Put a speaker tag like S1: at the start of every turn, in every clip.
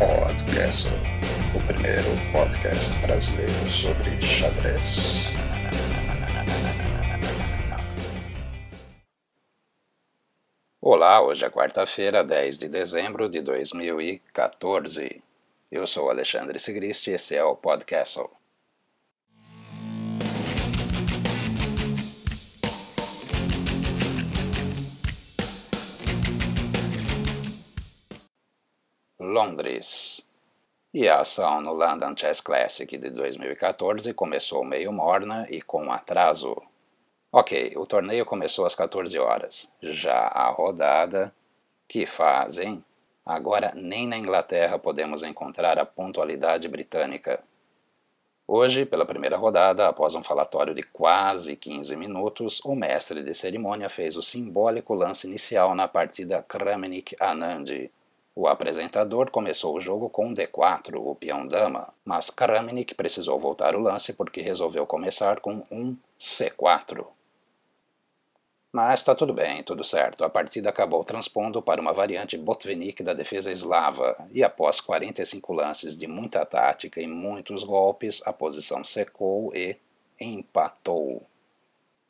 S1: Podcast, o primeiro podcast brasileiro sobre xadrez. Olá, hoje é quarta-feira, 10 de dezembro de 2014. Eu sou Alexandre Sigrist e esse é o Podcast. Londres. E a ação no London Chess Classic de 2014 começou meio morna e com atraso. Ok, o torneio começou às 14 horas. Já a rodada. Que fazem? Agora nem na Inglaterra podemos encontrar a pontualidade britânica. Hoje, pela primeira rodada, após um falatório de quase 15 minutos, o mestre de cerimônia fez o simbólico lance inicial na partida Kramnik-Anand, o apresentador começou o jogo com um D4, o peão dama, mas Kramnik precisou voltar o lance porque resolveu começar com um C4. Mas está tudo bem, tudo certo. A partida acabou transpondo para uma variante Botvinnik da defesa eslava, e após 45 lances de muita tática e muitos golpes, a posição secou e empatou.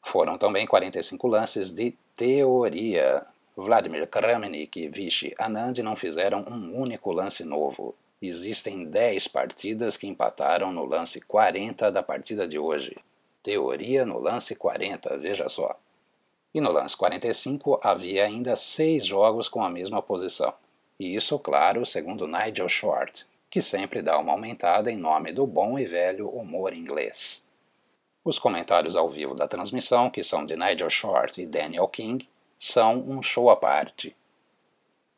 S1: Foram também 45 lances de teoria, Vladimir Kramnik e Vichy Anand não fizeram um único lance novo. Existem 10 partidas que empataram no lance 40 da partida de hoje. Teoria no lance 40, veja só. E no lance 45 havia ainda 6 jogos com a mesma posição. E isso, claro, segundo Nigel Short, que sempre dá uma aumentada em nome do bom e velho humor inglês. Os comentários ao vivo da transmissão, que são de Nigel Short e Daniel King, são um show à parte.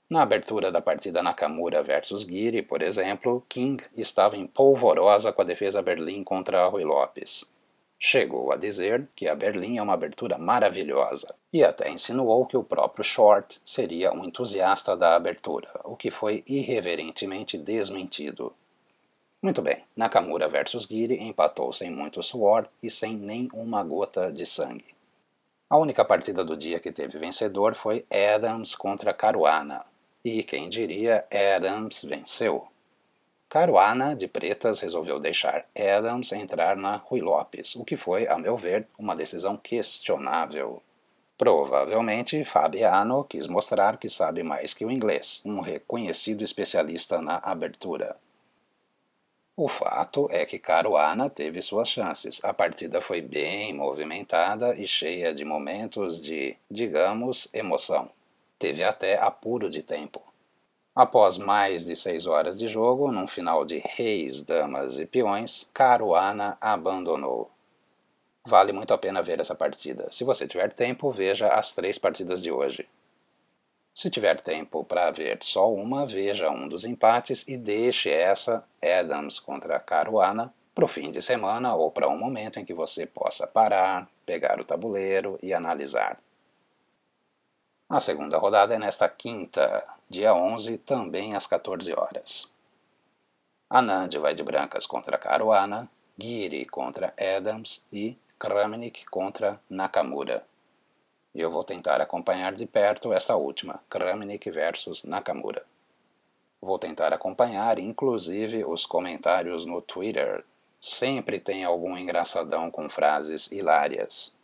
S1: Na abertura da partida Nakamura versus Giri, por exemplo, King estava em polvorosa com a defesa Berlim contra Rui Lopes. Chegou a dizer que a Berlim é uma abertura maravilhosa e até insinuou que o próprio Short seria um entusiasta da abertura, o que foi irreverentemente desmentido. Muito bem, Nakamura versus Giri empatou sem muito suor e sem nem uma gota de sangue. A única partida do dia que teve vencedor foi Adams contra Caruana. E quem diria, Adams venceu. Caruana, de pretas, resolveu deixar Adams entrar na Rui Lopes, o que foi, a meu ver, uma decisão questionável. Provavelmente, Fabiano quis mostrar que sabe mais que o inglês, um reconhecido especialista na abertura. O fato é que Caruana teve suas chances. A partida foi bem movimentada e cheia de momentos de, digamos, emoção. Teve até apuro de tempo. Após mais de seis horas de jogo, num final de reis, damas e peões, Caruana abandonou. Vale muito a pena ver essa partida. Se você tiver tempo, veja as três partidas de hoje. Se tiver tempo para ver só uma, veja um dos empates e deixe essa, Adams contra Caruana, para o fim de semana ou para um momento em que você possa parar, pegar o tabuleiro e analisar. A segunda rodada é nesta quinta, dia 11, também às 14 horas. Anand vai de brancas contra Caruana, Giri contra Adams e Kramnik contra Nakamura e eu vou tentar acompanhar de perto essa última, Kramnik versus Nakamura. Vou tentar acompanhar, inclusive, os comentários no Twitter. Sempre tem algum engraçadão com frases hilárias.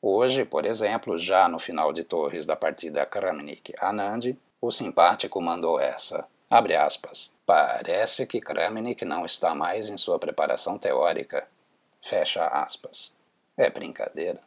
S1: Hoje, por exemplo, já no final de torres da partida Kramnik-Anand, o simpático mandou essa. Abre aspas. Parece que Kramnik não está mais em sua preparação teórica. Fecha aspas. É brincadeira.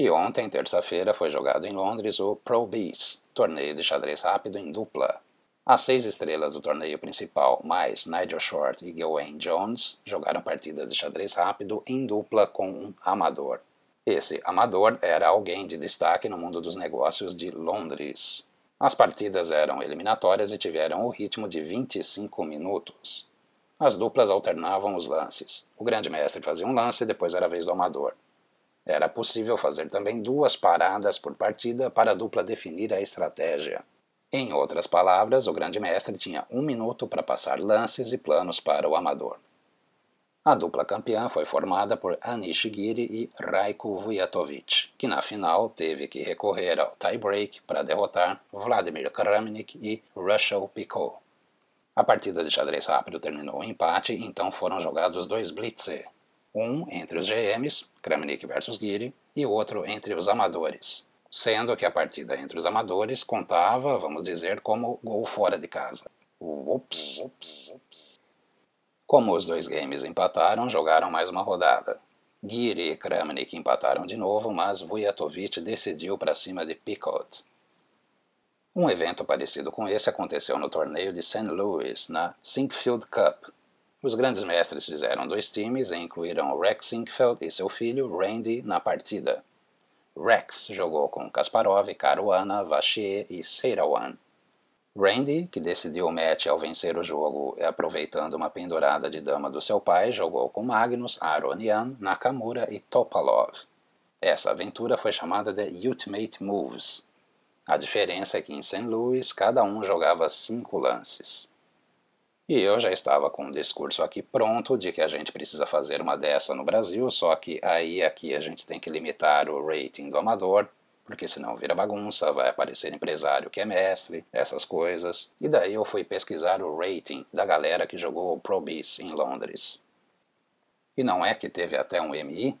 S1: E ontem, terça-feira, foi jogado em Londres o Pro Bees, torneio de xadrez rápido em dupla. As seis estrelas do torneio principal, mais Nigel Short e Gawain Jones, jogaram partidas de xadrez rápido em dupla com um amador. Esse amador era alguém de destaque no mundo dos negócios de Londres. As partidas eram eliminatórias e tiveram o ritmo de 25 minutos. As duplas alternavam os lances. O grande mestre fazia um lance e depois era a vez do amador. Era possível fazer também duas paradas por partida para a dupla definir a estratégia. Em outras palavras, o grande mestre tinha um minuto para passar lances e planos para o amador. A dupla campeã foi formada por Anish Giri e Raiko Vujatovic, que na final teve que recorrer ao tie-break para derrotar Vladimir Kramnik e Russell Picot. A partida de xadrez rápido terminou em empate, então foram jogados dois blitz, um entre os GMs, Kramnik versus Giri, e outro entre os amadores, sendo que a partida entre os amadores contava, vamos dizer, como gol fora de casa. Ups, ups. Como os dois games empataram, jogaram mais uma rodada. Giri e Kramnik empataram de novo, mas Vujatovic decidiu para cima de Picot. Um evento parecido com esse aconteceu no torneio de St. Louis, na Sinkfield Cup. Os grandes mestres fizeram dois times e incluíram Rex Sinkfeld e seu filho Randy na partida. Rex jogou com Kasparov, Caruana, Vachier e Seirawan. Randy, que decidiu o match ao vencer o jogo aproveitando uma pendurada de dama do seu pai, jogou com Magnus, Aronian, Nakamura e Topalov. Essa aventura foi chamada de Ultimate Moves. A diferença é que em St. Louis cada um jogava cinco lances. E eu já estava com um discurso aqui pronto de que a gente precisa fazer uma dessa no Brasil, só que aí aqui a gente tem que limitar o rating do amador porque senão vira bagunça, vai aparecer empresário que é mestre, essas coisas. E daí eu fui pesquisar o rating da galera que jogou o Pro Beast em Londres. E não é que teve até um MI?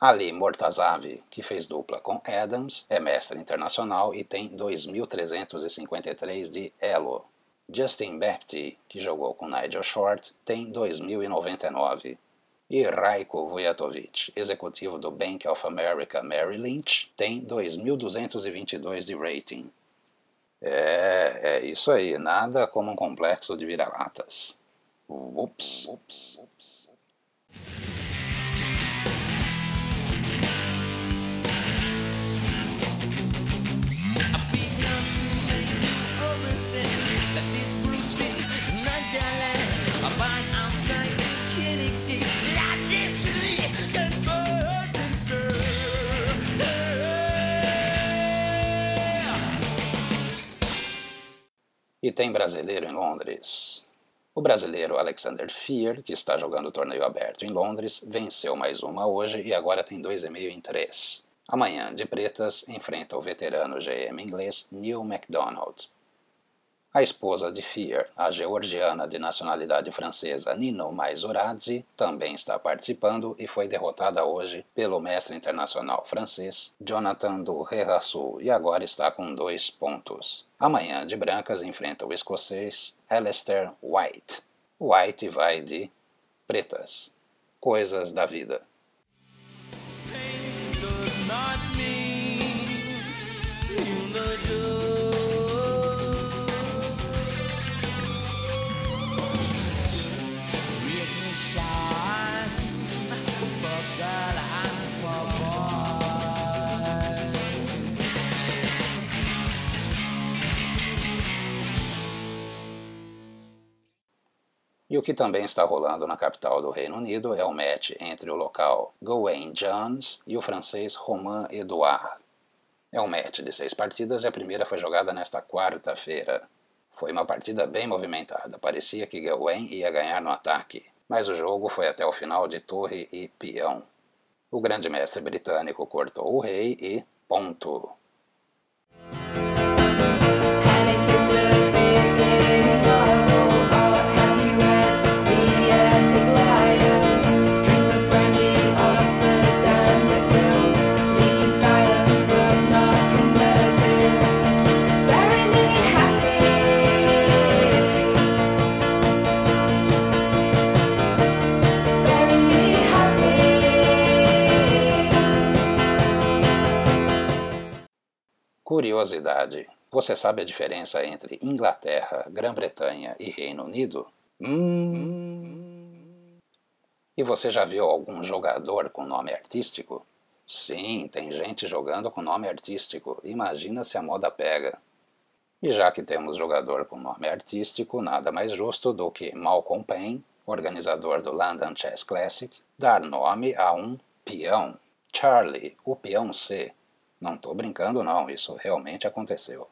S1: Ali Mortazavi, que fez dupla com Adams, é mestre internacional e tem 2.353 de Elo. Justin Baptiste, que jogou com Nigel Short, tem 2.099 e Raiko Vujatovic, executivo do Bank of America Merrill Lynch, tem 2.222 de rating. É, é isso aí, nada como um complexo de vira-latas. Ups, ups, ups. Tem brasileiro em Londres. O brasileiro Alexander Fear, que está jogando o torneio aberto em Londres, venceu mais uma hoje e agora tem 2,5 em 3. Amanhã, de pretas, enfrenta o veterano GM inglês Neil MacDonald. A esposa de Fear, a georgiana de nacionalidade francesa Nino Maizoradze, também está participando e foi derrotada hoje pelo mestre internacional francês Jonathan do Rerassul e agora está com dois pontos. Amanhã de brancas enfrenta o escocês Alistair White. White vai de pretas. Coisas da vida. E o que também está rolando na capital do Reino Unido é o match entre o local Gawain Jones e o francês Romain Edouard. É um match de seis partidas e a primeira foi jogada nesta quarta-feira. Foi uma partida bem movimentada, parecia que Gawain ia ganhar no ataque, mas o jogo foi até o final de torre e peão. O grande mestre britânico cortou o rei e ponto. Curiosidade: você sabe a diferença entre Inglaterra, Grã-Bretanha e Reino Unido? Hum. E você já viu algum jogador com nome artístico? Sim, tem gente jogando com nome artístico. Imagina se a moda pega. E já que temos jogador com nome artístico, nada mais justo do que Malcolm Payne, organizador do London Chess Classic, dar nome a um peão. Charlie, o peão C. Não estou brincando não, isso realmente aconteceu.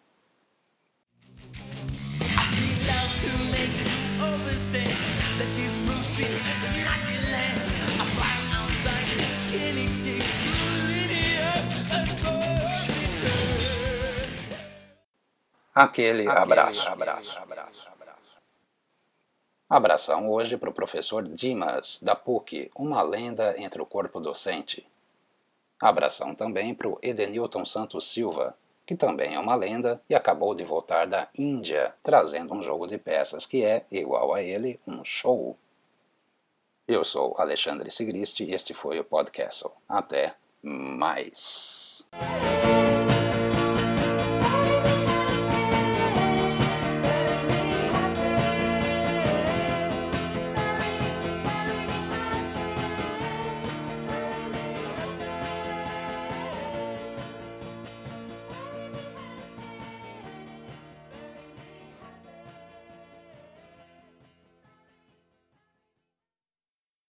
S1: Aquele, abraço. abraço. abraço. Abração hoje para o professor Dimas, da PUC, uma lenda entre o corpo docente. Abração também para o Edenilton Santos Silva, que também é uma lenda e acabou de voltar da Índia, trazendo um jogo de peças que é, igual a ele, um show. Eu sou Alexandre Sigrist e este foi o Podcast. Até mais.